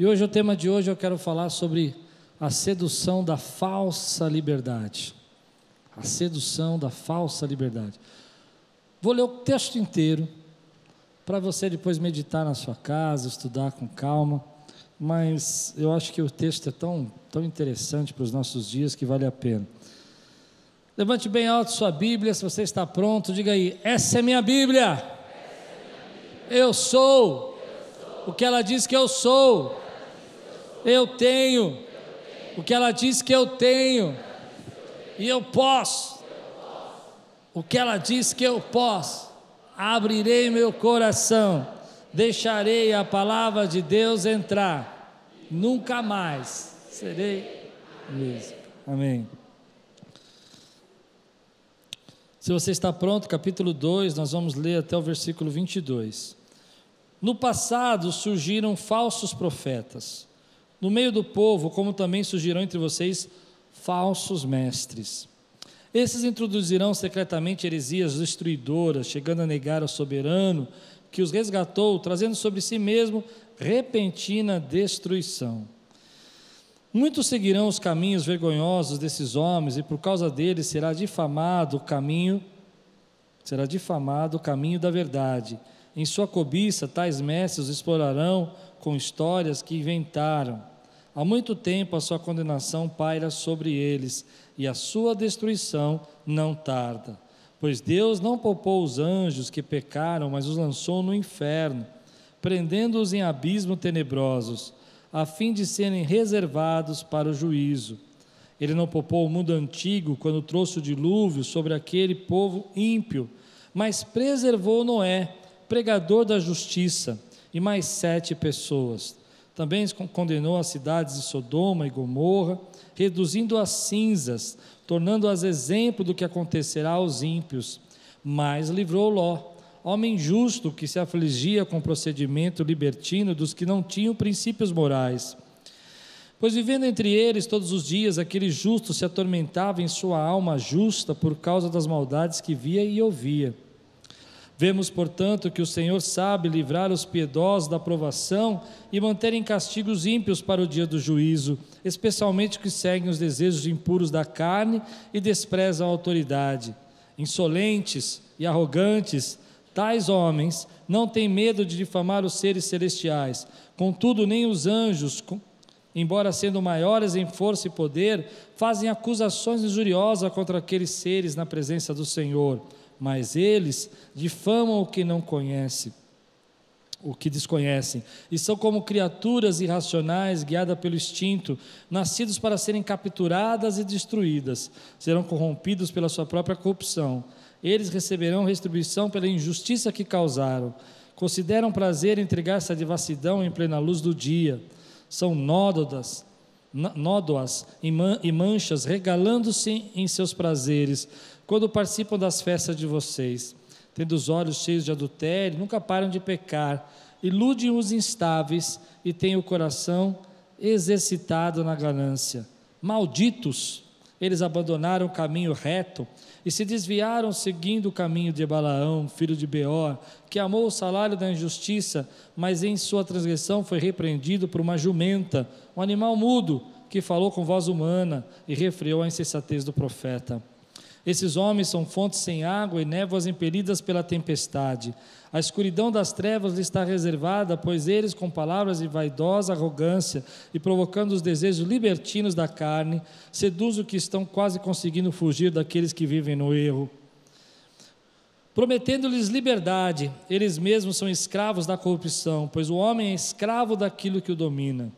E hoje o tema de hoje eu quero falar sobre a sedução da falsa liberdade. A sedução da falsa liberdade. Vou ler o texto inteiro para você depois meditar na sua casa, estudar com calma, mas eu acho que o texto é tão, tão interessante para os nossos dias que vale a pena. Levante bem alto sua Bíblia, se você está pronto, diga aí: essa é minha Bíblia. Minha Bíblia. Eu sou o que ela diz que eu sou. Eu tenho o que ela diz que eu tenho, e eu posso o que ela diz que eu posso. Abrirei meu coração, deixarei a palavra de Deus entrar, nunca mais serei mesmo. Amém. Se você está pronto, capítulo 2, nós vamos ler até o versículo 22. No passado surgiram falsos profetas no meio do povo, como também surgirão entre vocês falsos mestres. Esses introduzirão secretamente heresias destruidoras, chegando a negar ao soberano que os resgatou, trazendo sobre si mesmo repentina destruição. Muitos seguirão os caminhos vergonhosos desses homens, e por causa deles será difamado o caminho, será difamado o caminho da verdade. Em sua cobiça, tais mestres os explorarão com histórias que inventaram. Há muito tempo a sua condenação paira sobre eles, e a sua destruição não tarda. Pois Deus não poupou os anjos que pecaram, mas os lançou no inferno, prendendo-os em abismos tenebrosos, a fim de serem reservados para o juízo. Ele não poupou o mundo antigo quando trouxe o dilúvio sobre aquele povo ímpio, mas preservou Noé, pregador da justiça, e mais sete pessoas também condenou as cidades de Sodoma e Gomorra, reduzindo as cinzas, tornando-as exemplo do que acontecerá aos ímpios. Mas livrou Ló, homem justo que se afligia com o procedimento libertino dos que não tinham princípios morais. Pois vivendo entre eles todos os dias, aquele justo se atormentava em sua alma justa por causa das maldades que via e ouvia. Vemos, portanto, que o Senhor sabe livrar os piedosos da provação e manter em castigo os ímpios para o dia do juízo, especialmente que seguem os desejos impuros da carne e desprezam a autoridade. Insolentes e arrogantes, tais homens não têm medo de difamar os seres celestiais, contudo, nem os anjos, embora sendo maiores em força e poder, fazem acusações injuriosas contra aqueles seres na presença do Senhor mas eles difamam o que não conhece, o que desconhecem, e são como criaturas irracionais guiadas pelo instinto, nascidos para serem capturadas e destruídas, serão corrompidos pela sua própria corrupção. Eles receberão retribuição pela injustiça que causaram. Consideram prazer entregar-se à devassidão em plena luz do dia. São nódodas, nódoas e manchas, regalando-se em seus prazeres quando participam das festas de vocês, tendo os olhos cheios de adultério, nunca param de pecar, iludem os instáveis e têm o coração exercitado na ganância. Malditos, eles abandonaram o caminho reto e se desviaram seguindo o caminho de Balaão, filho de Beor, que amou o salário da injustiça, mas em sua transgressão foi repreendido por uma jumenta, um animal mudo, que falou com voz humana e refreou a insensatez do profeta. Esses homens são fontes sem água e névoas impelidas pela tempestade. A escuridão das trevas lhes está reservada, pois eles, com palavras de vaidosa arrogância e provocando os desejos libertinos da carne, seduzem o que estão quase conseguindo fugir daqueles que vivem no erro. Prometendo-lhes liberdade, eles mesmos são escravos da corrupção, pois o homem é escravo daquilo que o domina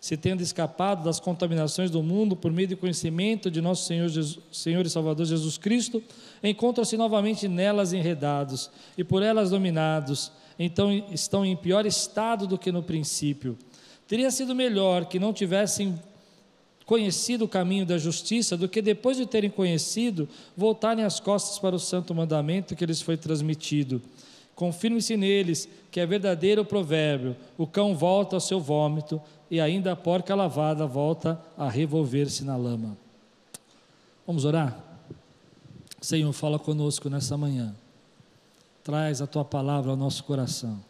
se tendo escapado das contaminações do mundo por meio do conhecimento de nosso Senhor, Jesus, Senhor e Salvador Jesus Cristo, encontram-se novamente nelas enredados e por elas dominados, então estão em pior estado do que no princípio. Teria sido melhor que não tivessem conhecido o caminho da justiça do que depois de terem conhecido, voltarem as costas para o santo mandamento que lhes foi transmitido. Confirme-se neles que é verdadeiro o provérbio: o cão volta ao seu vômito e ainda a porca lavada volta a revolver-se na lama. Vamos orar? Senhor, fala conosco nessa manhã. Traz a tua palavra ao nosso coração.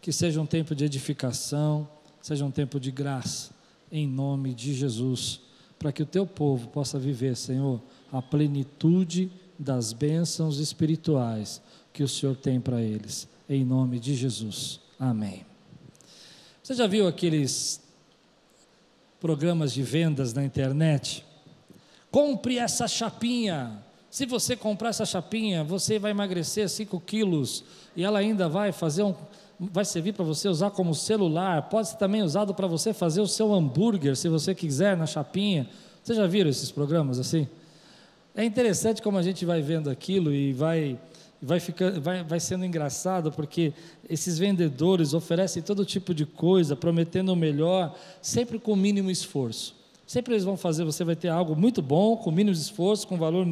Que seja um tempo de edificação, seja um tempo de graça, em nome de Jesus, para que o teu povo possa viver, Senhor, a plenitude das bênçãos espirituais que o Senhor tem para eles, em nome de Jesus. Amém. Você já viu aqueles programas de vendas na internet? Compre essa chapinha. Se você comprar essa chapinha, você vai emagrecer 5 quilos e ela ainda vai fazer um, vai servir para você usar como celular, pode ser também usado para você fazer o seu hambúrguer, se você quiser, na chapinha. Vocês já viram esses programas assim? É interessante como a gente vai vendo aquilo e vai vai, ficando, vai, vai sendo engraçado, porque esses vendedores oferecem todo tipo de coisa, prometendo o melhor, sempre com o mínimo esforço. Sempre eles vão fazer, você vai ter algo muito bom, com mínimo esforço, com valor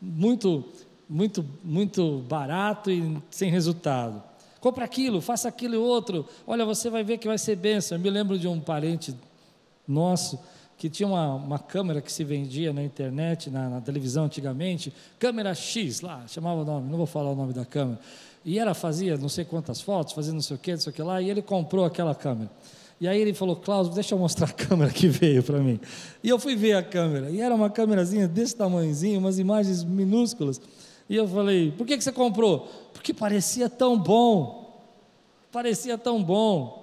muito, muito, muito barato e sem resultado. Compre aquilo, faça aquilo e outro. Olha, você vai ver que vai ser bênção. Eu me lembro de um parente nosso que tinha uma, uma câmera que se vendia na internet, na, na, televisão antigamente, câmera X lá, chamava o nome, não vou falar o nome da câmera. E ela fazia não sei quantas fotos, fazia não sei o que, não sei o que lá, e ele comprou aquela câmera. E aí ele falou, Klaus, deixa eu mostrar a câmera que veio para mim. E eu fui ver a câmera, e era uma câmerazinha desse tamanhozinho, umas imagens minúsculas. E eu falei, por que, que você comprou? Porque parecia tão bom. Parecia tão bom.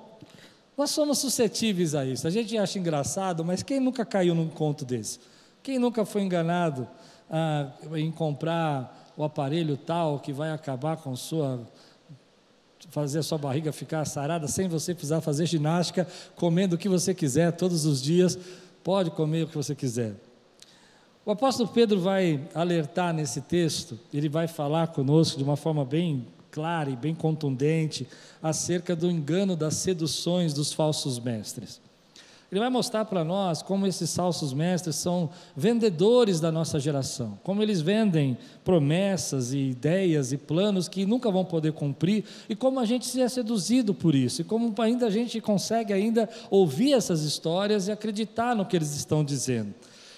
Nós somos suscetíveis a isso. A gente acha engraçado, mas quem nunca caiu num conto desse? Quem nunca foi enganado ah, em comprar o aparelho tal que vai acabar com sua fazer a sua barriga ficar sarada sem você precisar fazer ginástica, comendo o que você quiser todos os dias, pode comer o que você quiser. O apóstolo Pedro vai alertar nesse texto, ele vai falar conosco de uma forma bem clara e bem contundente acerca do engano das seduções dos falsos mestres. Ele vai mostrar para nós como esses falsos mestres são vendedores da nossa geração, como eles vendem promessas e ideias e planos que nunca vão poder cumprir e como a gente se é seduzido por isso e como ainda a gente consegue ainda ouvir essas histórias e acreditar no que eles estão dizendo.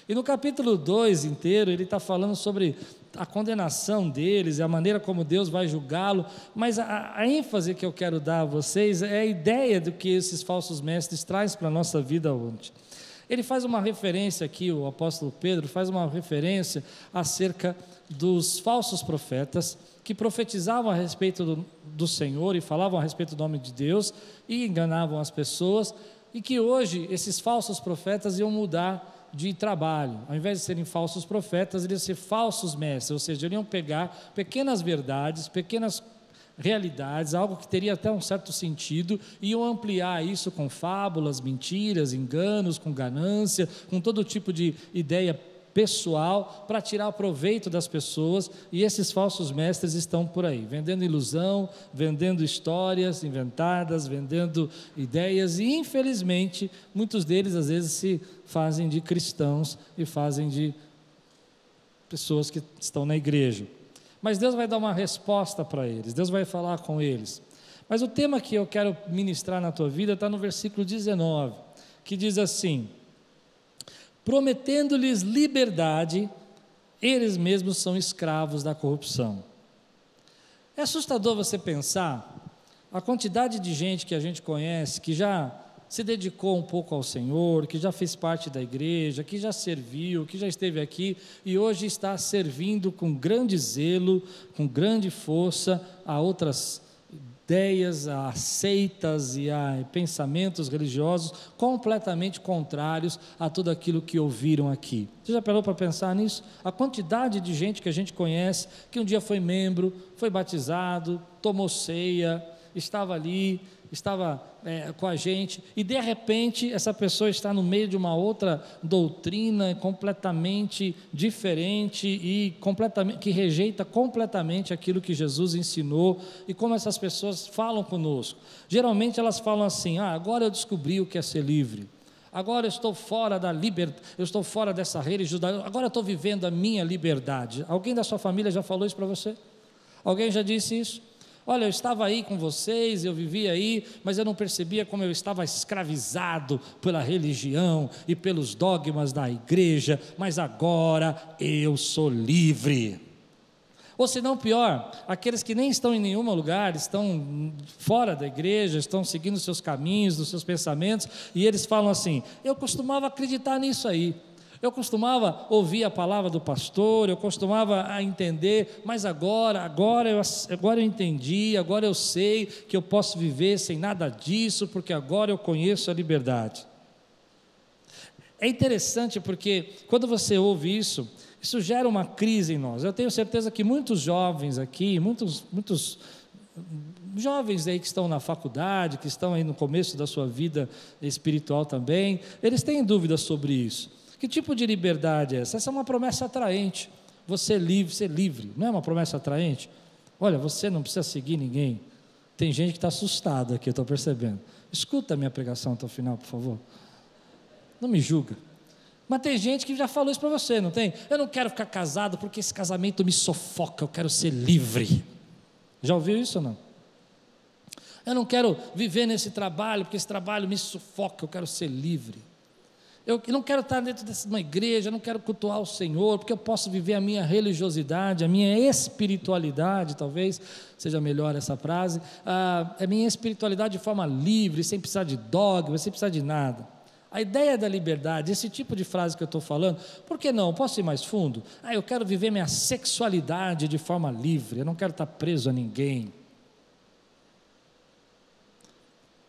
E no capítulo 2 inteiro, ele está falando sobre a condenação deles a maneira como Deus vai julgá-lo, mas a, a, ênfase que eu quero dar a vocês é a ideia do que esses falsos mestres trazem para a nossa vida hoje. Ele faz uma referência aqui, o apóstolo Pedro faz uma referência acerca dos falsos profetas que profetizavam a respeito do, do Senhor e falavam a respeito do nome de Deus e enganavam as pessoas, e que hoje esses falsos profetas iam mudar de trabalho. Ao invés de serem falsos profetas, eles iam ser falsos mestres, ou seja, eles iam pegar pequenas verdades, pequenas realidades, algo que teria até um certo sentido, e iam ampliar isso com fábulas, mentiras, enganos, com ganância, com todo tipo de ideia pessoal para tirar proveito das pessoas, e esses falsos mestres estão por aí, vendendo ilusão, vendendo histórias inventadas, vendendo ideias, e infelizmente muitos deles às vezes se fazem de cristãos e fazem de pessoas que estão na igreja. Mas Deus vai dar uma resposta para eles, Deus vai falar com eles. Mas o tema que eu quero ministrar na tua vida está no versículo 19, que diz assim: prometendo-lhes liberdade, eles mesmos são escravos da corrupção. É assustador você pensar a quantidade de gente que a gente conhece que já se dedicou um pouco ao Senhor, que já fez parte da igreja, que já serviu, que já esteve aqui e hoje está servindo com grande zelo, com grande força a outras ideias, a seitas e a pensamentos religiosos completamente contrários a tudo aquilo que ouviram aqui. Você já parou para pensar nisso? A quantidade de gente que a gente conhece, que um dia foi membro, foi batizado, tomou ceia, estava ali, estava é, com a gente, e de repente essa pessoa está no meio de uma outra doutrina completamente diferente e completamente, que rejeita completamente aquilo que Jesus ensinou, e como essas pessoas falam conosco. Geralmente elas falam assim: ah, agora eu descobri o que é ser livre. Agora eu estou fora da liberdade, eu estou fora dessa religiosidade, agora eu estou vivendo a minha liberdade. Alguém da sua família já falou isso para você? Alguém já disse isso? Olha, eu estava aí com vocês, eu vivia aí, mas eu não percebia como eu estava escravizado pela religião e pelos dogmas da igreja, mas agora eu sou livre. Ou se não pior, aqueles que nem estão em nenhum lugar, estão fora da igreja, estão seguindo seus caminhos, os seus pensamentos, e eles falam assim: eu costumava acreditar nisso aí. Eu costumava ouvir a palavra do pastor, eu costumava a entender, mas agora, agora eu, agora eu entendi, agora eu sei que eu posso viver sem nada disso, porque agora eu conheço a liberdade. É interessante porque quando você ouve isso, isso gera uma crise em nós. Eu tenho certeza que muitos jovens aqui, muitos, muitos jovens aí que estão na faculdade, que estão aí no começo da sua vida espiritual também, eles têm dúvidas sobre isso. Que tipo de liberdade é essa? Essa é uma promessa atraente. Você é livre, ser livre, não é uma promessa atraente? Olha, você não precisa seguir ninguém. Tem gente que está assustada aqui, eu estou percebendo. Escuta a minha pregação até o final, por favor. Não me julga. Mas tem gente que já falou isso para você, não tem? Eu não quero ficar casado porque esse casamento me sufoca, eu quero ser livre. Já ouviu isso ou não? Eu não quero viver nesse trabalho porque esse trabalho me sufoca, eu quero ser livre. Eu não quero estar dentro de uma igreja, não quero cultuar o Senhor, porque eu posso viver a minha religiosidade, a minha espiritualidade, talvez seja melhor essa frase, a, a minha espiritualidade de forma livre, sem precisar de dogma, sem precisar de nada. A ideia da liberdade, esse tipo de frase que eu estou falando, por que não? Posso ir mais fundo? Ah, eu quero viver minha sexualidade de forma livre, eu não quero estar preso a ninguém.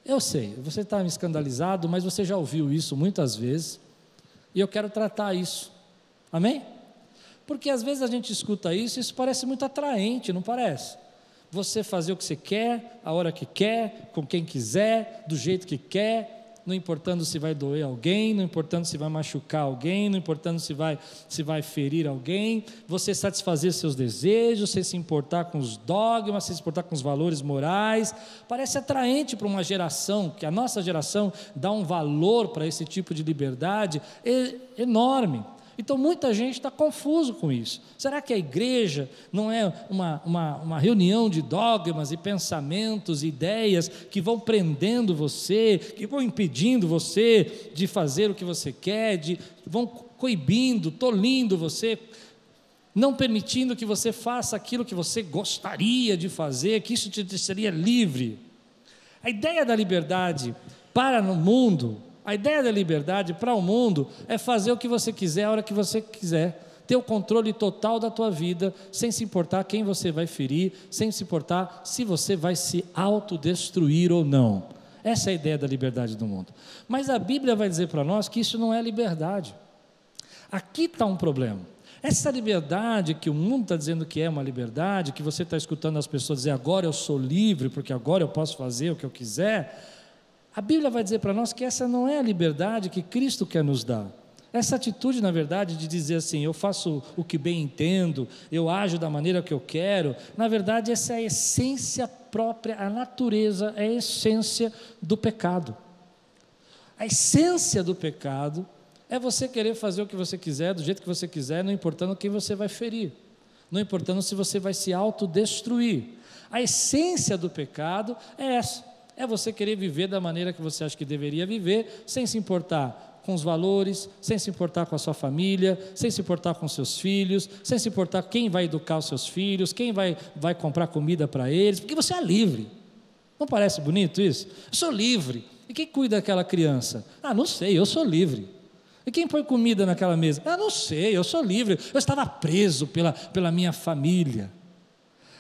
Eu sei, você está escandalizado, mas você já ouviu isso muitas vezes, e eu quero tratar isso. Amém? Porque às vezes a gente escuta isso e isso parece muito atraente, não parece? Você fazer o que você quer, a hora que quer, com quem quiser, do jeito que quer, não importando se vai doer alguém, não importando se vai machucar alguém, não importando se vai, se vai ferir alguém, você satisfazer seus desejos, sem se importar com os dogmas, sem se importar com os valores morais, parece atraente para uma geração, que a nossa geração dá um valor para esse tipo de liberdade enorme. Então muita gente está confuso com isso. Será que a igreja não é uma, uma, uma reunião de dogmas e pensamentos, ideias que vão prendendo você, que vão impedindo você de fazer o que você quer, de, vão coibindo, tolindo você, não permitindo que você faça aquilo que você gostaria de fazer, que isso te deixaria livre? A ideia da liberdade para no mundo a ideia da liberdade para o mundo é fazer o que você quiser a hora que você quiser. Ter o controle total da tua vida, sem se importar quem você vai ferir, sem se importar se você vai se autodestruir ou não. Essa é a ideia da liberdade do mundo. Mas a Bíblia vai dizer para nós que isso não é liberdade. Aqui está um problema. Essa liberdade que o mundo está dizendo que é uma liberdade, que você está escutando as pessoas dizer agora eu sou livre, porque agora eu posso fazer o que eu quiser, a Bíblia vai dizer para nós que essa não é a liberdade que Cristo quer nos dar. Essa atitude, na verdade, de dizer assim, eu faço o que bem entendo, eu ajo da maneira que eu quero, na verdade, essa é a essência própria, a natureza, é a essência do pecado. A essência do pecado é você querer fazer o que você quiser, do jeito que você quiser, não importando quem você vai ferir, não importando se você vai se autodestruir. A essência do pecado é essa. É você querer viver da maneira que você acha que deveria viver, sem se importar com os valores, sem se importar com a sua família, sem se importar com seus filhos, sem se importar quem vai educar os seus filhos, quem vai, vai comprar comida para eles, porque você é livre. Não parece bonito isso? Eu sou livre. E quem cuida daquela criança? Ah, não sei, eu sou livre. E quem põe comida naquela mesa? Ah, não sei, eu sou livre. Eu estava preso pela, pela minha família.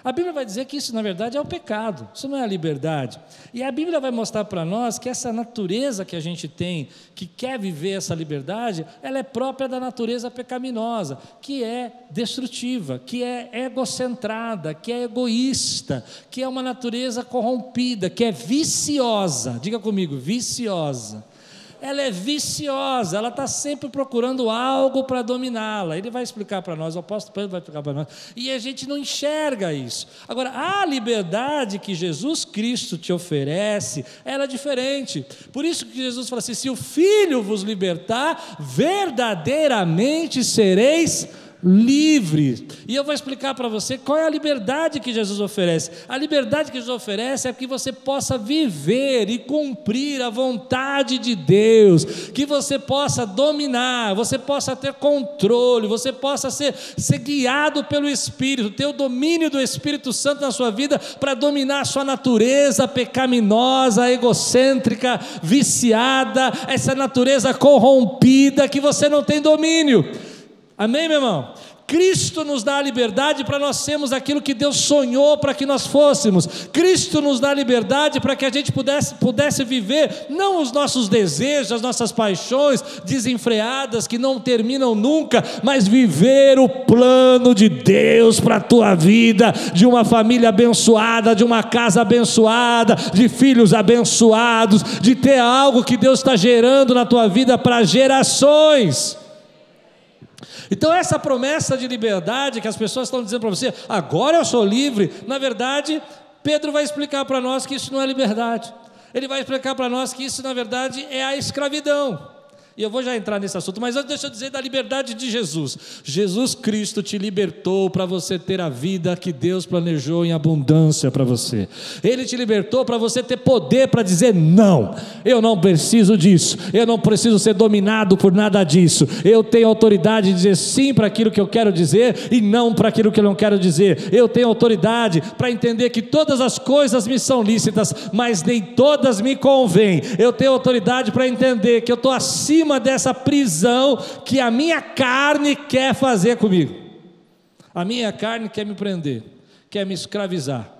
A Bíblia vai dizer que isso, na verdade, é o pecado, isso não é a liberdade. E a Bíblia vai mostrar para nós que essa natureza que a gente tem, que quer viver essa liberdade, ela é própria da natureza pecaminosa, que é destrutiva, que é egocentrada, que é egoísta, que é uma natureza corrompida, que é viciosa. Diga comigo, viciosa ela é viciosa, ela está sempre procurando algo para dominá-la. Ele vai explicar para nós, o apóstolo Pedro vai explicar para nós. E a gente não enxerga isso. Agora, a liberdade que Jesus Cristo te oferece, ela é diferente. Por isso que Jesus fala assim: se o Filho vos libertar, verdadeiramente sereis livre. E eu vou explicar para você qual é a liberdade que Jesus oferece. A liberdade que Jesus oferece é que você possa viver e cumprir a vontade de Deus, que você possa dominar, você possa ter controle, você possa ser, ser guiado pelo Espírito, ter o domínio do Espírito Santo na sua vida para dominar a sua natureza pecaminosa, egocêntrica, viciada, essa natureza corrompida que você não tem domínio. Amém, meu irmão? Cristo nos dá a liberdade para nós sermos aquilo que Deus sonhou para que nós fôssemos. Cristo nos dá a liberdade para que a gente pudesse, pudesse viver não os nossos desejos, as nossas paixões desenfreadas que não terminam nunca, mas viver o plano de Deus para a tua vida, de uma família abençoada, de uma casa abençoada, de filhos abençoados, de ter algo que Deus está gerando na tua vida para gerações. Então, essa promessa de liberdade que as pessoas estão dizendo para você, agora eu sou livre, na verdade, Pedro vai explicar para nós que isso não é liberdade. Ele vai explicar para nós que isso, na verdade, é a escravidão. E eu vou já entrar nesse assunto, mas antes deixa eu dizer da liberdade de Jesus. Jesus Cristo te libertou para você ter a vida que Deus planejou em abundância para você. Ele te libertou para você ter poder para dizer não. Eu não preciso disso. Eu não preciso ser dominado por nada disso. Eu tenho autoridade de dizer sim para aquilo que eu quero dizer e não para aquilo que eu não quero dizer. Eu tenho autoridade para entender que todas as coisas me são lícitas, mas nem todas me convêm. Eu tenho autoridade para entender que eu estou acima cima dessa prisão que a minha carne quer fazer comigo. A minha carne quer me prender, quer me escravizar.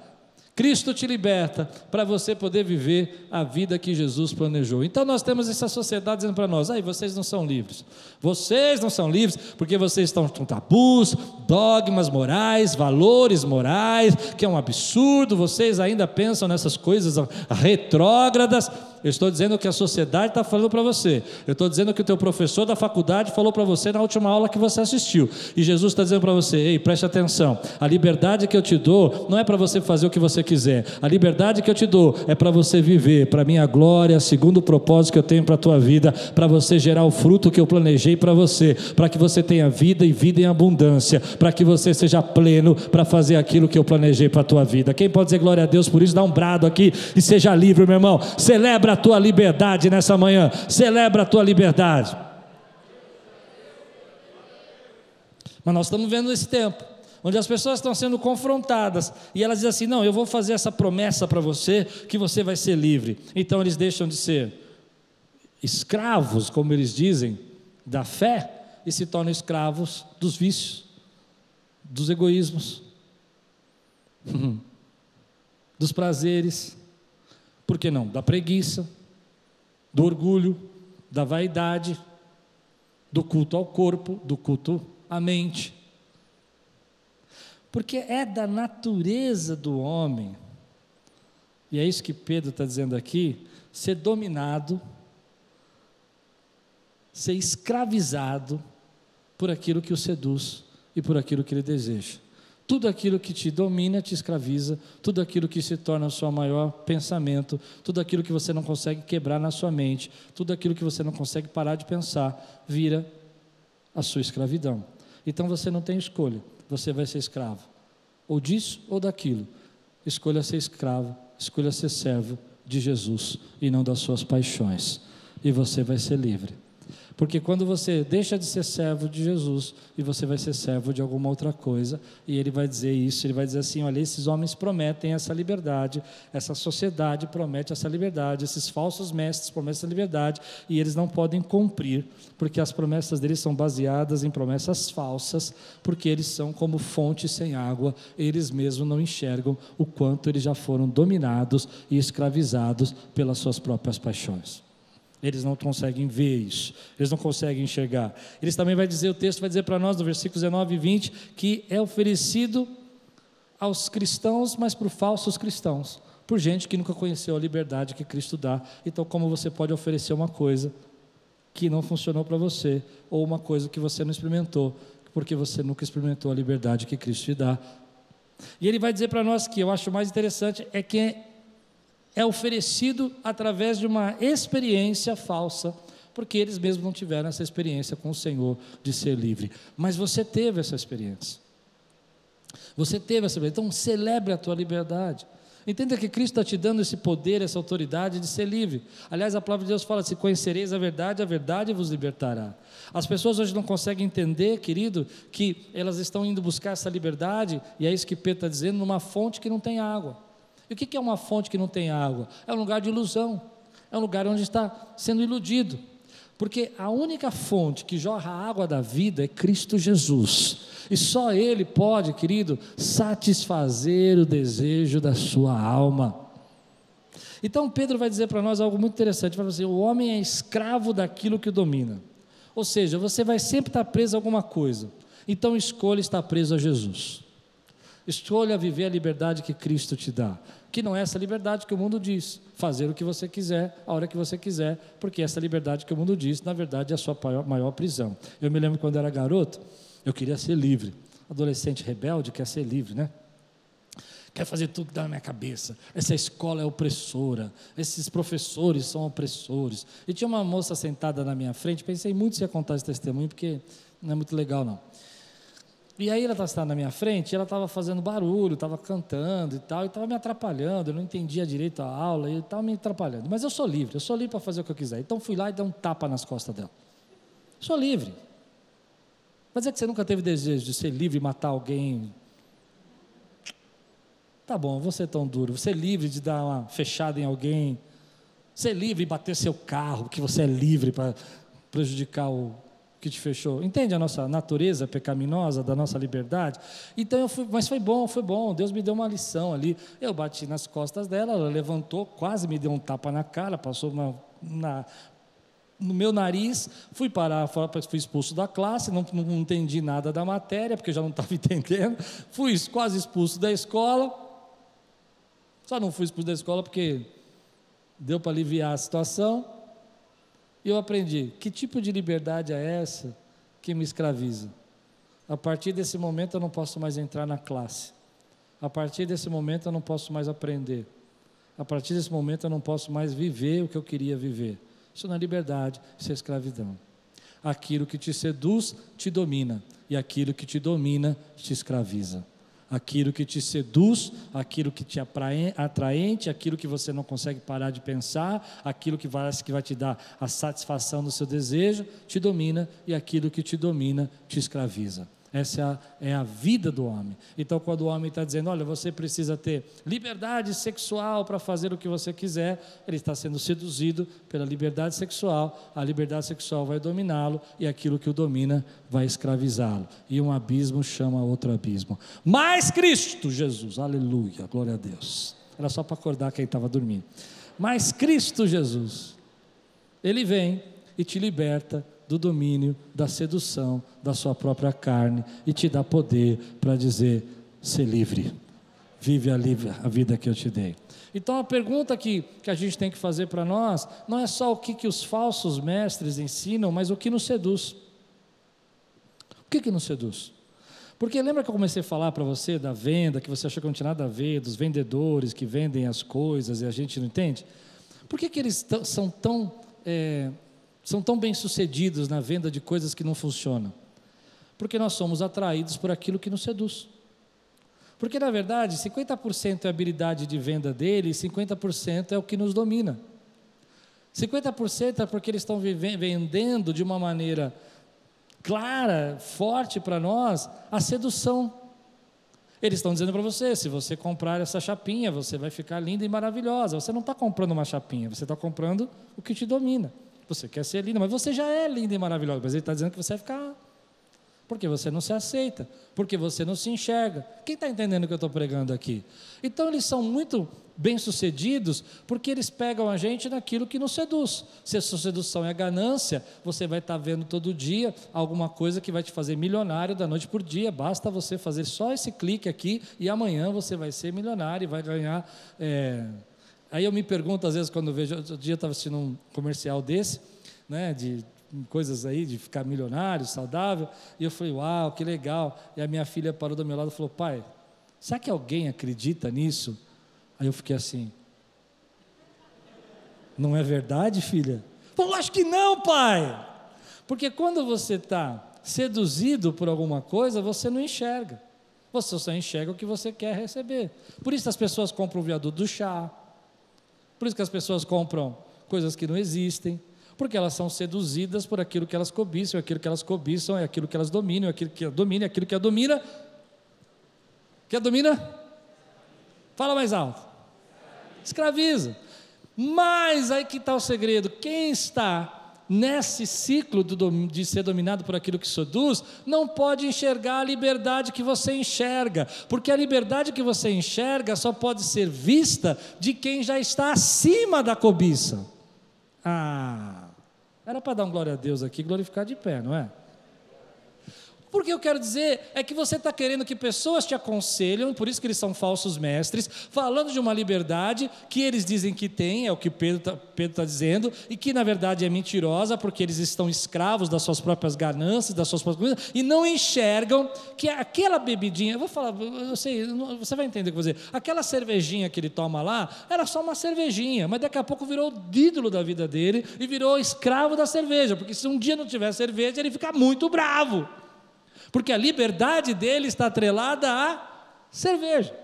Cristo te liberta para você poder viver a vida que Jesus planejou. Então nós temos essa sociedade dizendo para nós: aí vocês não são livres. Vocês não são livres porque vocês estão com tabus, dogmas morais, valores morais, que é um absurdo. Vocês ainda pensam nessas coisas retrógradas. Eu estou dizendo que a sociedade está falando para você. Eu estou dizendo que o teu professor da faculdade falou para você na última aula que você assistiu. E Jesus está dizendo para você: ei, preste atenção. A liberdade que eu te dou não é para você fazer o que você quiser. A liberdade que eu te dou é para você viver, para minha glória, segundo o propósito que eu tenho para a tua vida, para você gerar o fruto que eu planejei para você, para que você tenha vida e vida em abundância, para que você seja pleno para fazer aquilo que eu planejei para a tua vida. Quem pode dizer glória a Deus por isso? Dá um brado aqui e seja livre, meu irmão. Celebra a tua liberdade nessa manhã. Celebra a tua liberdade. Mas nós estamos vendo esse tempo, onde as pessoas estão sendo confrontadas e elas dizem assim: não, eu vou fazer essa promessa para você que você vai ser livre. Então eles deixam de ser escravos, como eles dizem, da fé e se tornam escravos dos vícios, dos egoísmos, dos prazeres, por que não? Da preguiça, do orgulho, da vaidade, do culto ao corpo, do culto à mente. Porque é da natureza do homem, e é isso que Pedro está dizendo aqui, ser dominado, ser escravizado por aquilo que o seduz e por aquilo que ele deseja. Tudo aquilo que te domina te escraviza, tudo aquilo que se torna o seu maior pensamento, tudo aquilo que você não consegue quebrar na sua mente, tudo aquilo que você não consegue parar de pensar, vira a sua escravidão. Então você não tem escolha, você vai ser escravo, ou disso ou daquilo. Escolha ser escravo, escolha ser servo de Jesus e não das suas paixões, e você vai ser livre. Porque quando você deixa de ser servo de Jesus e você vai ser servo de alguma outra coisa, e ele vai dizer isso, ele vai dizer assim: olha, esses homens prometem essa liberdade, essa sociedade promete essa liberdade, esses falsos mestres prometem essa liberdade, e eles não podem cumprir, porque as promessas deles são baseadas em promessas falsas, porque eles são como fonte sem água, eles mesmos não enxergam o quanto eles já foram dominados e escravizados pelas suas próprias paixões. Eles não conseguem ver isso, eles não conseguem enxergar. Eles também vai dizer, o texto vai dizer para nós, no versículo 19 e 20, que é oferecido aos cristãos, mas por falsos cristãos, por gente que nunca conheceu a liberdade que Cristo dá. Então, como você pode oferecer uma coisa que não funcionou para você, ou uma coisa que você não experimentou, porque você nunca experimentou a liberdade que Cristo te dá. E ele vai dizer para nós que eu acho mais interessante é que é oferecido através de uma experiência falsa porque eles mesmos não tiveram essa experiência com o Senhor de ser livre. Mas você teve essa experiência. Você teve essa experiência. Então, celebre a tua liberdade. Entenda que Cristo está te dando esse poder, essa autoridade de ser livre. Aliás, a palavra de Deus fala: se conhecereis a verdade, a verdade vos libertará. As pessoas hoje não conseguem entender, querido, que elas estão indo buscar essa liberdade, e é isso que Pedro está dizendo, numa fonte que não tem água. E o que é uma fonte que não tem água? É um lugar de ilusão, é um lugar onde está sendo iludido. Porque a única fonte que jorra a água da vida é Cristo Jesus. E só Ele pode, querido, satisfazer o desejo da sua alma. Então Pedro vai dizer para nós algo muito interessante: vai dizer, o homem é escravo daquilo que o domina. Ou seja, você vai sempre estar preso a alguma coisa. Então escolha estar preso a Jesus. Escolha viver a liberdade que Cristo te dá, que não é essa liberdade que o mundo diz, fazer o que você quiser, a hora que você quiser, porque essa liberdade que o mundo diz, na verdade, é a sua maior, prisão. Eu me lembro quando era garoto, eu queria ser livre. Adolescente rebelde quer ser livre, né? Quer fazer tudo que dá na minha cabeça. Essa escola é opressora. Esses professores são opressores. E tinha uma moça sentada na minha frente. Pensei muito se ia contar esse testemunho, porque não é muito legal, não. E aí ela estava sentada na minha frente, ela estava fazendo barulho, estava cantando e tal, e estava me atrapalhando, eu não entendia direito a aula, e estava me atrapalhando. Mas eu sou livre, eu sou livre para fazer o que eu quiser. Então fui lá e dei um tapa nas costas dela. Sou livre. Mas é que você nunca teve desejo de ser livre e matar alguém. Tá bom, você é tão duro. Você é livre de dar uma fechada em alguém. Você é livre de bater seu carro, que você é livre para prejudicar o que te fechou. Entende a nossa natureza pecaminosa, da nossa liberdade? Então eu fui, mas foi bom, foi bom. Deus me deu uma lição ali. Eu bati nas costas dela, ela levantou, quase me deu um tapa na cara, passou na, no meu nariz, fui parar, fui expulso da classe, não, não entendi nada da matéria, porque já não estava entendendo, fui quase expulso da escola, só não fui expulso da escola porque deu para aliviar a situação, e eu aprendi, que tipo de liberdade é essa que me escraviza? A partir desse momento eu não posso mais entrar na classe, a partir desse momento eu não posso mais aprender, a partir desse momento eu não posso mais viver o que eu queria viver, isso não é liberdade, isso é escravidão. Aquilo que te seduz te domina, e aquilo que te domina te escraviza. Aquilo que te seduz, aquilo que te atraente, aquilo que você não consegue parar de pensar, aquilo que vai, que vai te dar a satisfação do seu desejo, te domina, e aquilo que te domina te escraviza. Essa é a, é a vida do homem. Então, quando o homem está dizendo, olha, você precisa ter liberdade sexual para fazer o que você quiser, ele está sendo seduzido pela liberdade sexual, a liberdade sexual vai dominá-lo e aquilo que o domina vai escravizá-lo. E um abismo chama outro abismo. Mas Cristo Jesus, aleluia, glória a Deus. Era só para acordar quem estava dormindo. Mas Cristo Jesus, Ele vem e te liberta do domínio, da sedução da sua própria carne e te dá poder para dizer: ser livre, vive a, livre, a vida que eu te dei. Então a pergunta que, que a gente tem que fazer para nós não é só o que, que os falsos mestres ensinam, mas o que nos seduz. O que, que nos seduz? Porque lembra que eu comecei a falar para você da venda, que você achou que não tinha nada a ver, dos vendedores que vendem as coisas e a gente não entende? Por que, que eles são tão é, são tão bem sucedidos na venda de coisas que não funcionam? Porque nós somos atraídos por aquilo que nos seduz. Porque, na verdade, 50% é a habilidade de venda dele e 50% é o que nos domina. 50% é porque eles estão vendendo de uma maneira clara, forte para nós, a sedução. Eles estão dizendo para você: se você comprar essa chapinha, você vai ficar linda e maravilhosa. Você não está comprando uma chapinha, você está comprando o que te domina. Você quer ser linda, mas você já é linda e maravilhosa. Mas ele está dizendo que você vai ficar. Porque você não se aceita, porque você não se enxerga. Quem está entendendo o que eu estou pregando aqui? Então eles são muito bem-sucedidos porque eles pegam a gente naquilo que nos seduz. Se a sua sedução é ganância, você vai estar tá vendo todo dia alguma coisa que vai te fazer milionário da noite por dia. Basta você fazer só esse clique aqui e amanhã você vai ser milionário e vai ganhar. É Aí eu me pergunto, às vezes, quando eu vejo. Outro dia eu estava assistindo um comercial desse, né, de coisas aí, de ficar milionário, saudável, e eu falei, uau, que legal. E a minha filha parou do meu lado e falou, pai, será que alguém acredita nisso? Aí eu fiquei assim, não é verdade, filha? Eu acho que não, pai. Porque quando você está seduzido por alguma coisa, você não enxerga. Você só enxerga o que você quer receber. Por isso as pessoas compram o viaduto do chá. Por isso que as pessoas compram coisas que não existem. Porque elas são seduzidas por aquilo que elas cobiçam, aquilo que elas cobiçam é aquilo que elas dominam, aquilo que domina, aquilo que a domina. Que a domina? Fala mais alto. Escraviza. Mas aí que está o segredo: quem está nesse ciclo de ser dominado por aquilo que seduz, não pode enxergar a liberdade que você enxerga, porque a liberdade que você enxerga só pode ser vista de quem já está acima da cobiça. Ah, era para dar um glória a Deus aqui, glorificar de pé, não é? Porque eu quero dizer é que você está querendo que pessoas te aconselham, por isso que eles são falsos mestres, falando de uma liberdade que eles dizem que tem, é o que Pedro está tá dizendo, e que na verdade é mentirosa, porque eles estão escravos das suas próprias ganâncias, das suas próprias coisas, e não enxergam que aquela bebidinha, eu vou falar, eu sei, você vai entender o que eu vou dizer, aquela cervejinha que ele toma lá, era só uma cervejinha, mas daqui a pouco virou o ídolo da vida dele e virou escravo da cerveja, porque se um dia não tiver cerveja, ele fica muito bravo porque a liberdade dele está atrelada à cerveja.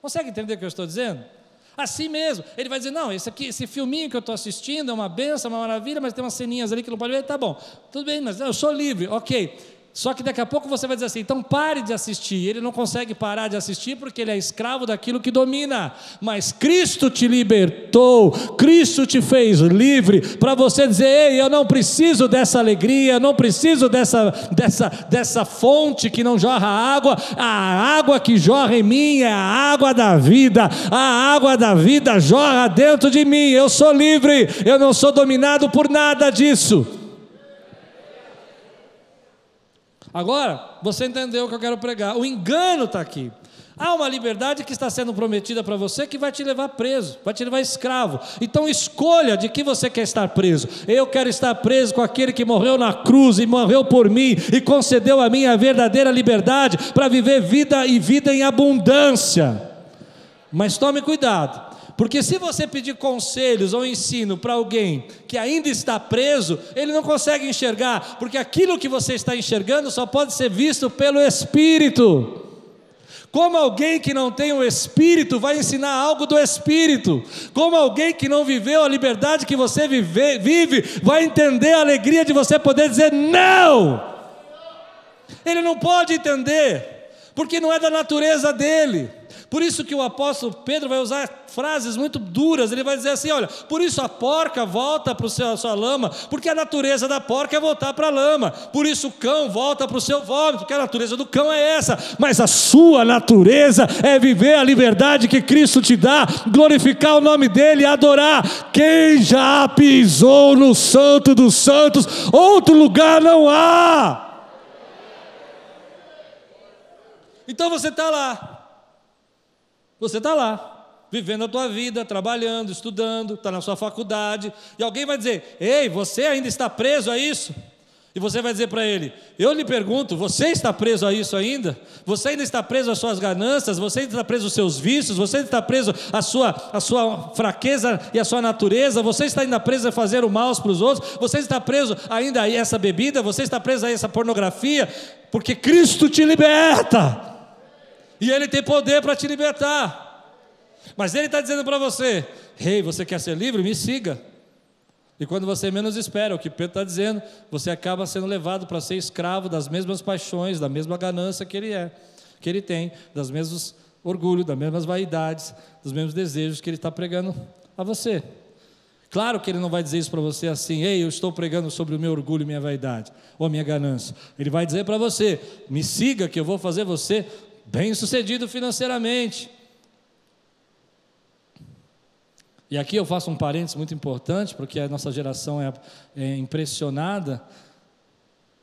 Consegue entender o que eu estou dizendo? Assim mesmo, ele vai dizer: não, esse aqui, esse filminho que eu estou assistindo é uma benção, uma maravilha, mas tem umas ceninhas ali que não pode ver, tá bom, tudo bem, mas eu sou livre, ok. Só que daqui a pouco você vai dizer assim: então pare de assistir. Ele não consegue parar de assistir porque ele é escravo daquilo que domina. Mas Cristo te libertou, Cristo te fez livre para você dizer: ei, eu não preciso dessa alegria, não preciso dessa, dessa, dessa fonte que não jorra água. A água que jorra em mim é a água da vida. A água da vida jorra dentro de mim. Eu sou livre, eu não sou dominado por nada disso. Agora, você entendeu o que eu quero pregar. O engano está aqui. Há uma liberdade que está sendo prometida para você que vai te levar preso, vai te levar escravo. Então escolha de que você quer estar preso. Eu quero estar preso com aquele que morreu na cruz e morreu por mim e concedeu a mim a verdadeira liberdade para viver vida e vida em abundância. Mas tome cuidado, porque se você pedir conselhos ou ensino para alguém que ainda está preso, ele não consegue enxergar, porque aquilo que você está enxergando só pode ser visto pelo Espírito. Como alguém que não tem o Espírito vai ensinar algo do Espírito? Como alguém que não viveu a liberdade que você vive, vive vai entender a alegria de você poder dizer não? Ele não pode entender, porque não é da natureza dele. Por isso que o apóstolo Pedro vai usar frases muito duras. Ele vai dizer assim: olha, por isso a porca volta para a sua lama, porque a natureza da porca é voltar para a lama. Por isso o cão volta para o seu vômito, porque a natureza do cão é essa. Mas a sua natureza é viver a liberdade que Cristo te dá, glorificar o nome dele adorar. Quem já pisou no Santo dos Santos, outro lugar não há. Então você está lá, você está lá, vivendo a tua vida, trabalhando, estudando, está na sua faculdade, e alguém vai dizer: Ei, você ainda está preso a isso? E você vai dizer para ele: Eu lhe pergunto, você está preso a isso ainda? Você ainda está preso às suas ganâncias? Você ainda está preso aos seus vícios? Você ainda está preso à sua, à sua fraqueza e à sua natureza? Você está ainda preso a fazer o mal para os outros? Você está preso ainda a essa bebida? Você está preso a essa pornografia? Porque Cristo te liberta. E Ele tem poder para te libertar. Mas Ele está dizendo para você: Rei, hey, você quer ser livre? Me siga. E quando você menos espera, o que Pedro está dizendo, você acaba sendo levado para ser escravo das mesmas paixões, da mesma ganância que ele é, que ele tem, das mesmos orgulhos, das mesmas vaidades, dos mesmos desejos que ele está pregando a você. Claro que ele não vai dizer isso para você assim, ei, eu estou pregando sobre o meu orgulho e minha vaidade, ou a minha ganância. Ele vai dizer para você, me siga que eu vou fazer você bem sucedido financeiramente. E aqui eu faço um parênteses muito importante, porque a nossa geração é, é impressionada.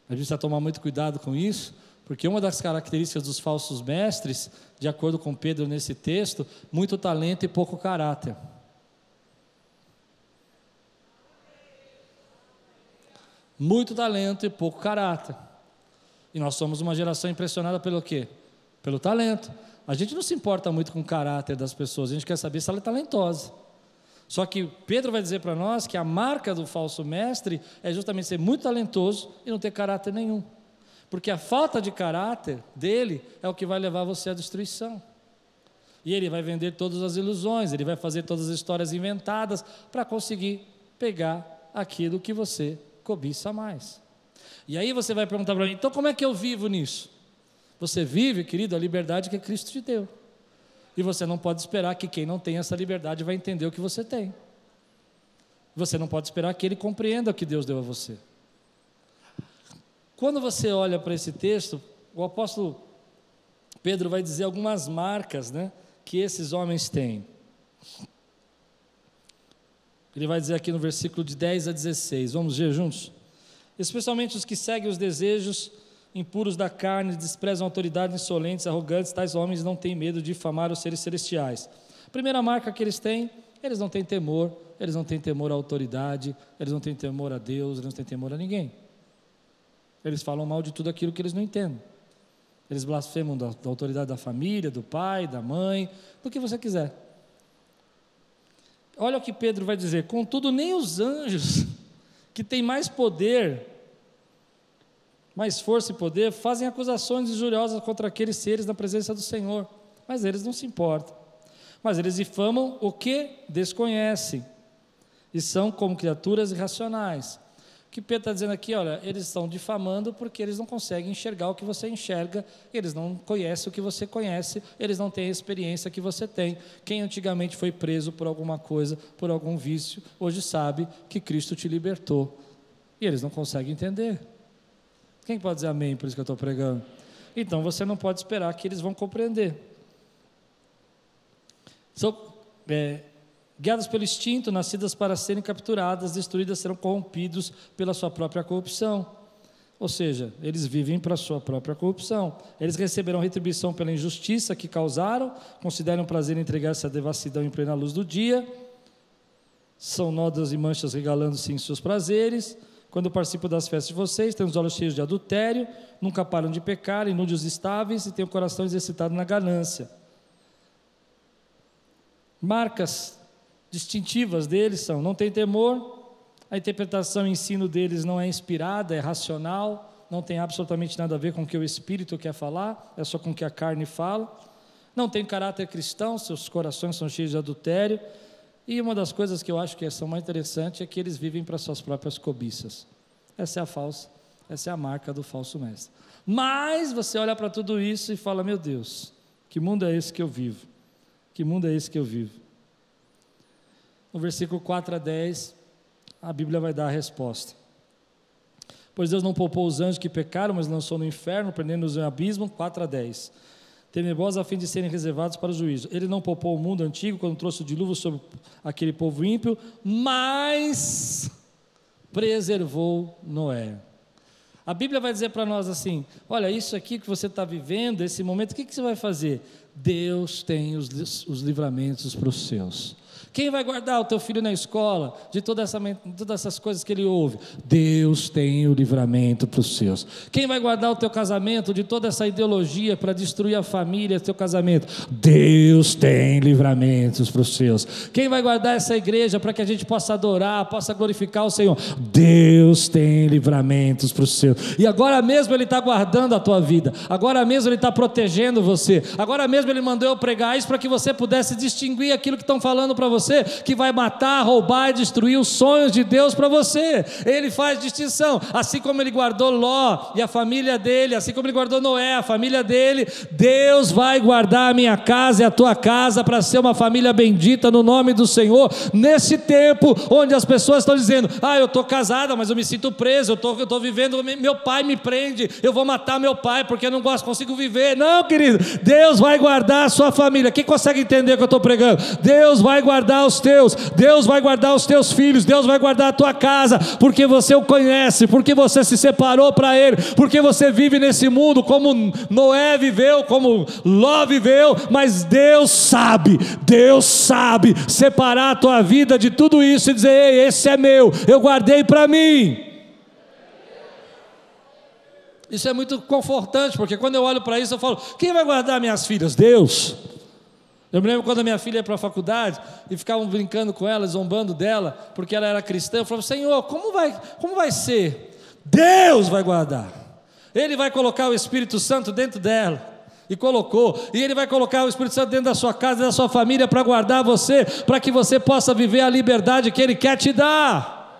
A gente precisa tomar muito cuidado com isso, porque uma das características dos falsos mestres, de acordo com Pedro nesse texto, muito talento e pouco caráter. Muito talento e pouco caráter. E nós somos uma geração impressionada pelo quê? Pelo talento. A gente não se importa muito com o caráter das pessoas, a gente quer saber se ela é talentosa. Só que Pedro vai dizer para nós que a marca do falso mestre é justamente ser muito talentoso e não ter caráter nenhum. Porque a falta de caráter dele é o que vai levar você à destruição. E ele vai vender todas as ilusões, ele vai fazer todas as histórias inventadas para conseguir pegar aquilo que você cobiça mais. E aí você vai perguntar para mim, então como é que eu vivo nisso? Você vive, querido, a liberdade que Cristo te deu. E você não pode esperar que quem não tem essa liberdade vai entender o que você tem. Você não pode esperar que ele compreenda o que Deus deu a você. Quando você olha para esse texto, o apóstolo Pedro vai dizer algumas marcas né, que esses homens têm. Ele vai dizer aqui no versículo de 10 a 16, vamos ver juntos? Especialmente os que seguem os desejos impuros da carne, desprezam autoridades insolentes, arrogantes, tais homens não têm medo de difamar os seres celestiais. A primeira marca que eles têm, eles não têm temor, eles não têm temor à autoridade, eles não têm temor a Deus, eles não têm temor a ninguém. Eles falam mal de tudo aquilo que eles não entendem. Eles blasfemam da, da autoridade da família, do pai, da mãe, do que você quiser. Olha o que Pedro vai dizer: contudo, nem os anjos, que têm mais poder mais força e poder, fazem acusações injuriosas contra aqueles seres na presença do Senhor, mas eles não se importam. Mas eles difamam o que desconhecem e são como criaturas irracionais. O que Pedro está dizendo aqui, olha, eles estão difamando porque eles não conseguem enxergar o que você enxerga, eles não conhecem o que você conhece, eles não têm a experiência que você tem. Quem antigamente foi preso por alguma coisa, por algum vício, hoje sabe que Cristo te libertou. E eles não conseguem entender. Quem pode dizer amém por isso que eu estou pregando? Então você não pode esperar que eles vão compreender. São é, guiadas pelo instinto, nascidas para serem capturadas, destruídas, serão corrompidos pela sua própria corrupção. Ou seja, eles vivem para a sua própria corrupção. Eles receberão retribuição pela injustiça que causaram, consideram prazer entregar-se à devassidão em plena luz do dia, são nodas e manchas regalando-se em seus prazeres quando participo das festas de vocês, têm os olhos cheios de adultério, nunca param de pecar, inúteis estáveis e têm o coração exercitado na ganância. Marcas distintivas deles são: não tem temor, a interpretação e ensino deles não é inspirada, é racional, não tem absolutamente nada a ver com o que o espírito quer falar, é só com o que a carne fala. Não tem caráter cristão, seus corações são cheios de adultério, e uma das coisas que eu acho que são mais interessantes é que eles vivem para suas próprias cobiças. Essa é a falsa, essa é a marca do falso mestre. Mas você olha para tudo isso e fala: meu Deus, que mundo é esse que eu vivo? Que mundo é esse que eu vivo? No versículo 4 a 10, a Bíblia vai dar a resposta. Pois Deus não poupou os anjos que pecaram, mas lançou no inferno, prendendo-os em abismo, 4 a 10 tenebrosos a fim de serem reservados para o juízo. Ele não poupou o mundo antigo quando trouxe o dilúvio sobre aquele povo ímpio, mas preservou Noé. A Bíblia vai dizer para nós assim: olha, isso aqui que você está vivendo, esse momento, o que, que você vai fazer? Deus tem os, os livramentos para os seus. Quem vai guardar o teu filho na escola de toda essa, todas essas coisas que ele ouve? Deus tem o livramento para os seus. Quem vai guardar o teu casamento de toda essa ideologia para destruir a família, teu casamento? Deus tem livramentos para os seus. Quem vai guardar essa igreja para que a gente possa adorar, possa glorificar o Senhor? Deus tem livramentos para os seus. E agora mesmo Ele está guardando a tua vida. Agora mesmo Ele está protegendo você. Agora mesmo Ele mandou eu pregar isso para que você pudesse distinguir aquilo que estão falando para você você, que vai matar, roubar e destruir os sonhos de Deus para você. Ele faz distinção, assim como ele guardou Ló e a família dele, assim como ele guardou Noé, a família dele. Deus vai guardar a minha casa e a tua casa para ser uma família bendita no nome do Senhor. Nesse tempo onde as pessoas estão dizendo: Ah, eu estou casada, mas eu me sinto preso, eu tô, estou vivendo, meu pai me prende, eu vou matar meu pai porque eu não gosto, consigo viver. Não, querido, Deus vai guardar a sua família. Quem consegue entender o que eu estou pregando? Deus vai guardar guardar os teus, Deus vai guardar os teus filhos, Deus vai guardar a tua casa, porque você o conhece, porque você se separou para Ele, porque você vive nesse mundo como Noé viveu, como Ló viveu, mas Deus sabe, Deus sabe separar a tua vida de tudo isso e dizer: Ei, esse é meu, eu guardei para mim. Isso é muito confortante, porque quando eu olho para isso, eu falo: quem vai guardar minhas filhas? Deus. Eu me lembro quando a minha filha ia para a faculdade e ficavam brincando com ela, zombando dela, porque ela era cristã. Eu falava, Senhor, como vai, como vai ser? Deus vai guardar. Ele vai colocar o Espírito Santo dentro dela. E colocou, e Ele vai colocar o Espírito Santo dentro da sua casa, da sua família, para guardar você, para que você possa viver a liberdade que Ele quer te dar.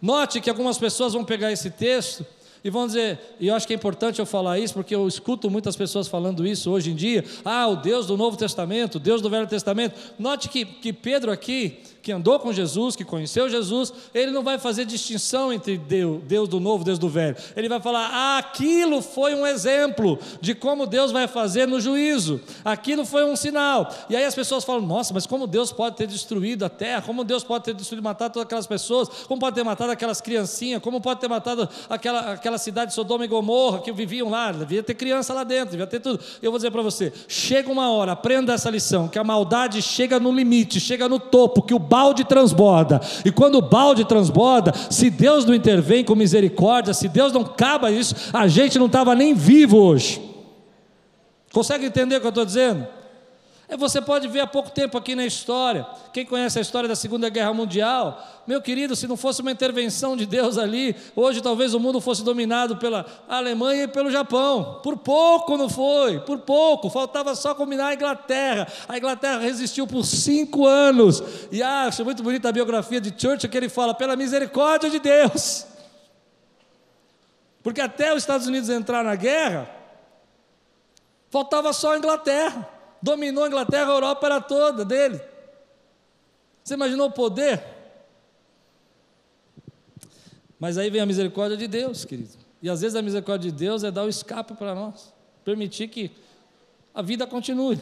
Note que algumas pessoas vão pegar esse texto e vão dizer, e eu acho que é importante eu falar isso, porque eu escuto muitas pessoas falando isso hoje em dia. Ah, o Deus do Novo Testamento, o Deus do Velho Testamento. Note que, que Pedro aqui, que andou com Jesus, que conheceu Jesus, ele não vai fazer distinção entre Deus, Deus do Novo, Deus do Velho. Ele vai falar: ah, aquilo foi um exemplo de como Deus vai fazer no juízo. Aquilo foi um sinal. E aí as pessoas falam: nossa, mas como Deus pode ter destruído a terra? Como Deus pode ter destruído, matado todas aquelas pessoas? Como pode ter matado aquelas criancinhas? Como pode ter matado aquela, aquela cidade de Sodoma e Gomorra que viviam lá? Devia ter criança lá dentro, devia ter tudo. Eu vou dizer para você: chega uma hora, aprenda essa lição, que a maldade chega no limite, chega no topo, que o balde transborda. E quando o balde transborda, se Deus não intervém com misericórdia, se Deus não acaba isso, a gente não estava nem vivo hoje. Consegue entender o que eu estou dizendo? É, você pode ver há pouco tempo aqui na história, quem conhece a história da Segunda Guerra Mundial, meu querido, se não fosse uma intervenção de Deus ali, hoje talvez o mundo fosse dominado pela Alemanha e pelo Japão. Por pouco não foi, por pouco, faltava só combinar a Inglaterra. A Inglaterra resistiu por cinco anos. E acho muito bonita a biografia de Churchill que ele fala, pela misericórdia de Deus. Porque até os Estados Unidos entrar na guerra, faltava só a Inglaterra dominou a Inglaterra, a Europa era toda dele. Você imaginou o poder? Mas aí vem a misericórdia de Deus, querido. E às vezes a misericórdia de Deus é dar o escape para nós, permitir que a vida continue,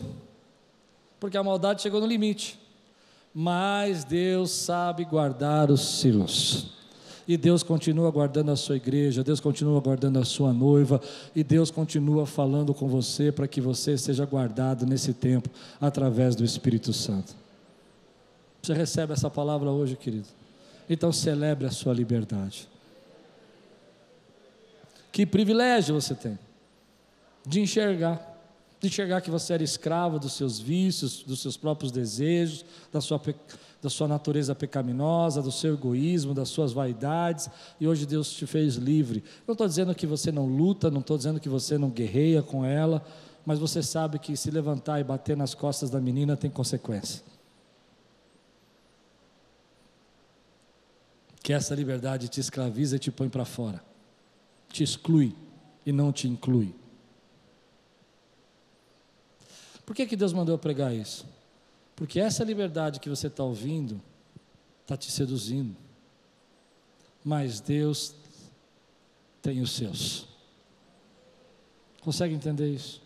porque a maldade chegou no limite. Mas Deus sabe guardar os silos. E Deus continua guardando a sua igreja, Deus continua guardando a sua noiva, e Deus continua falando com você para que você seja guardado nesse tempo através do Espírito Santo. Você recebe essa palavra hoje, querido? Então celebre a sua liberdade. Que privilégio você tem de enxergar, de enxergar que você era escravo dos seus vícios, dos seus próprios desejos, da sua da sua natureza pecaminosa, do seu egoísmo, das suas vaidades, e hoje Deus te fez livre. Não estou dizendo que você não luta, não estou dizendo que você não guerreia com ela, mas você sabe que se levantar e bater nas costas da menina tem consequência. Que essa liberdade te escraviza e te põe para fora, te exclui e não te inclui. Por que, que Deus mandou eu pregar isso? Porque essa liberdade que você está ouvindo está te seduzindo. Mas Deus tem os seus. Consegue entender isso?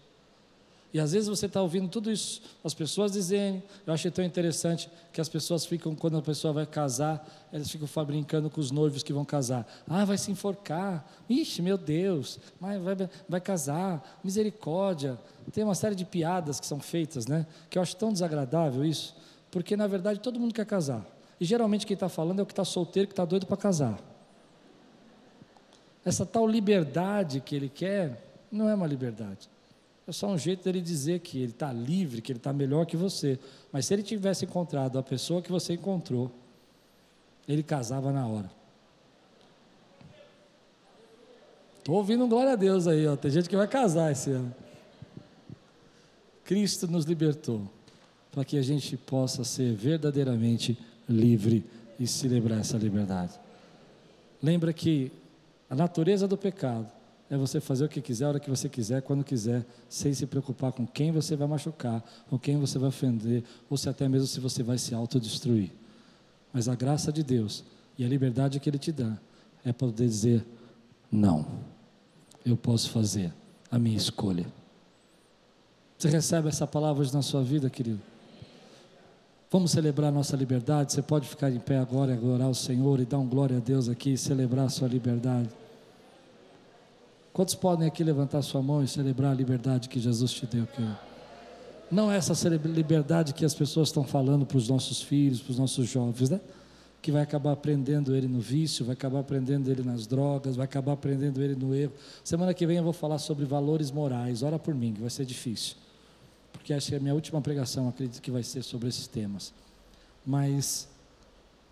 E às vezes você está ouvindo tudo isso, as pessoas dizendo, eu achei tão interessante que as pessoas ficam, quando a pessoa vai casar, elas ficam brincando com os noivos que vão casar. Ah, vai se enforcar. Ixi, meu Deus, vai, vai, vai casar, misericórdia. Tem uma série de piadas que são feitas, né? Que eu acho tão desagradável isso, porque na verdade todo mundo quer casar. E geralmente quem está falando é o que está solteiro, que está doido para casar. Essa tal liberdade que ele quer, não é uma liberdade. É só um jeito dele dizer que ele está livre, que ele está melhor que você. Mas se ele tivesse encontrado a pessoa que você encontrou, ele casava na hora. Estou ouvindo um glória a Deus aí, ó. tem gente que vai casar esse ano. Cristo nos libertou para que a gente possa ser verdadeiramente livre e celebrar essa liberdade. Lembra que a natureza do pecado é você fazer o que quiser, a hora que você quiser, quando quiser, sem se preocupar com quem você vai machucar, com quem você vai ofender, ou se até mesmo se você vai se autodestruir. Mas a graça de Deus e a liberdade que Ele te dá é poder dizer: não, eu posso fazer a minha escolha. Você recebe essa palavra hoje na sua vida, querido? Vamos celebrar nossa liberdade. Você pode ficar em pé agora e adorar o Senhor e dar um glória a Deus aqui e celebrar a sua liberdade. Quantos podem aqui levantar sua mão e celebrar a liberdade que Jesus te deu? Querido? Não é essa liberdade que as pessoas estão falando para os nossos filhos, para os nossos jovens, né? Que vai acabar prendendo ele no vício, vai acabar prendendo ele nas drogas, vai acabar prendendo ele no erro. Semana que vem eu vou falar sobre valores morais. Ora por mim, que vai ser difícil. porque essa é a minha última pregação, acredito que vai ser sobre esses temas. Mas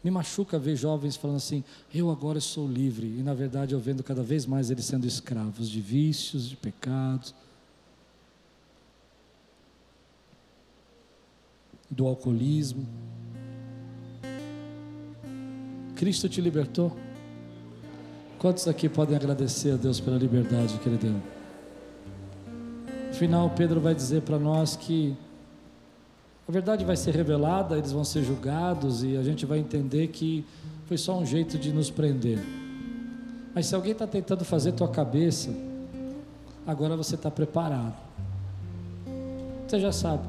me machuca ver jovens falando assim: eu agora sou livre, e na verdade eu vendo cada vez mais eles sendo escravos de vícios, de pecados, do alcoolismo. Cristo te libertou? Quantos aqui podem agradecer a Deus pela liberdade que Ele deu? No final, Pedro vai dizer para nós que a verdade vai ser revelada, eles vão ser julgados e a gente vai entender que foi só um jeito de nos prender. Mas se alguém está tentando fazer tua cabeça, agora você está preparado. Você já sabe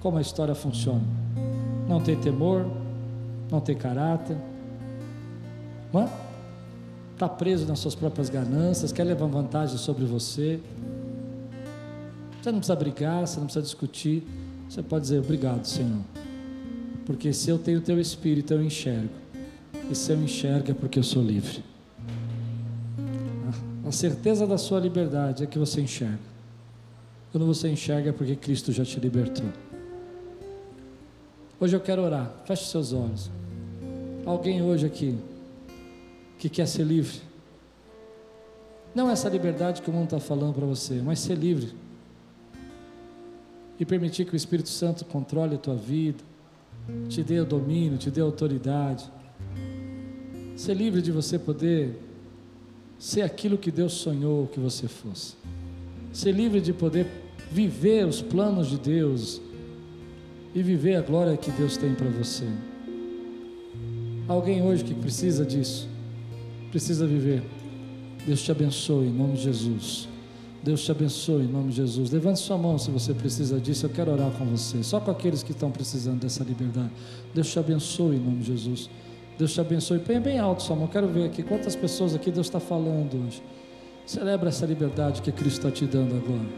como a história funciona. Não tem temor, não tem caráter? Está preso nas suas próprias ganâncias, quer levar vantagem sobre você. Você não precisa brigar, você não precisa discutir. Você pode dizer obrigado, Senhor. Porque se eu tenho teu espírito, eu enxergo. E se eu enxergo é porque eu sou livre. A certeza da sua liberdade é que você enxerga. Quando você enxerga é porque Cristo já te libertou. Hoje eu quero orar. Feche seus olhos. Alguém hoje aqui que quer ser livre. Não essa liberdade que o mundo está falando para você, mas ser livre e permitir que o Espírito Santo controle a tua vida, te dê o domínio, te dê a autoridade. Ser livre de você poder ser aquilo que Deus sonhou que você fosse. Ser livre de poder viver os planos de Deus e viver a glória que Deus tem para você. Alguém hoje que precisa disso, precisa viver. Deus te abençoe em nome de Jesus. Deus te abençoe em nome de Jesus. Levante sua mão se você precisa disso. Eu quero orar com você. Só com aqueles que estão precisando dessa liberdade. Deus te abençoe em nome de Jesus. Deus te abençoe. Põe bem alto sua mão. Quero ver aqui quantas pessoas aqui Deus está falando hoje. Celebra essa liberdade que Cristo está te dando agora.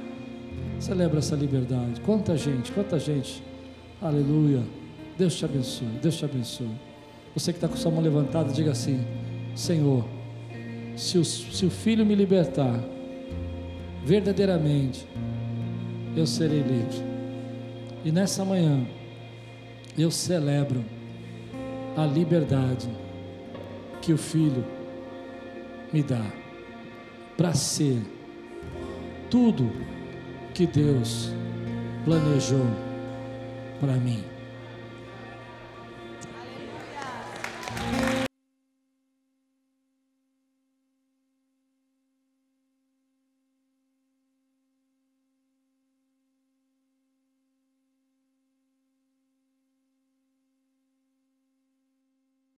Celebra essa liberdade. Quanta gente, quanta gente. Aleluia. Deus te abençoe. Deus te abençoe. Você que está com sua mão levantada, diga assim: Senhor, se o, se o Filho me libertar, verdadeiramente eu serei livre. E nessa manhã eu celebro a liberdade que o Filho me dá para ser tudo que Deus planejou para mim.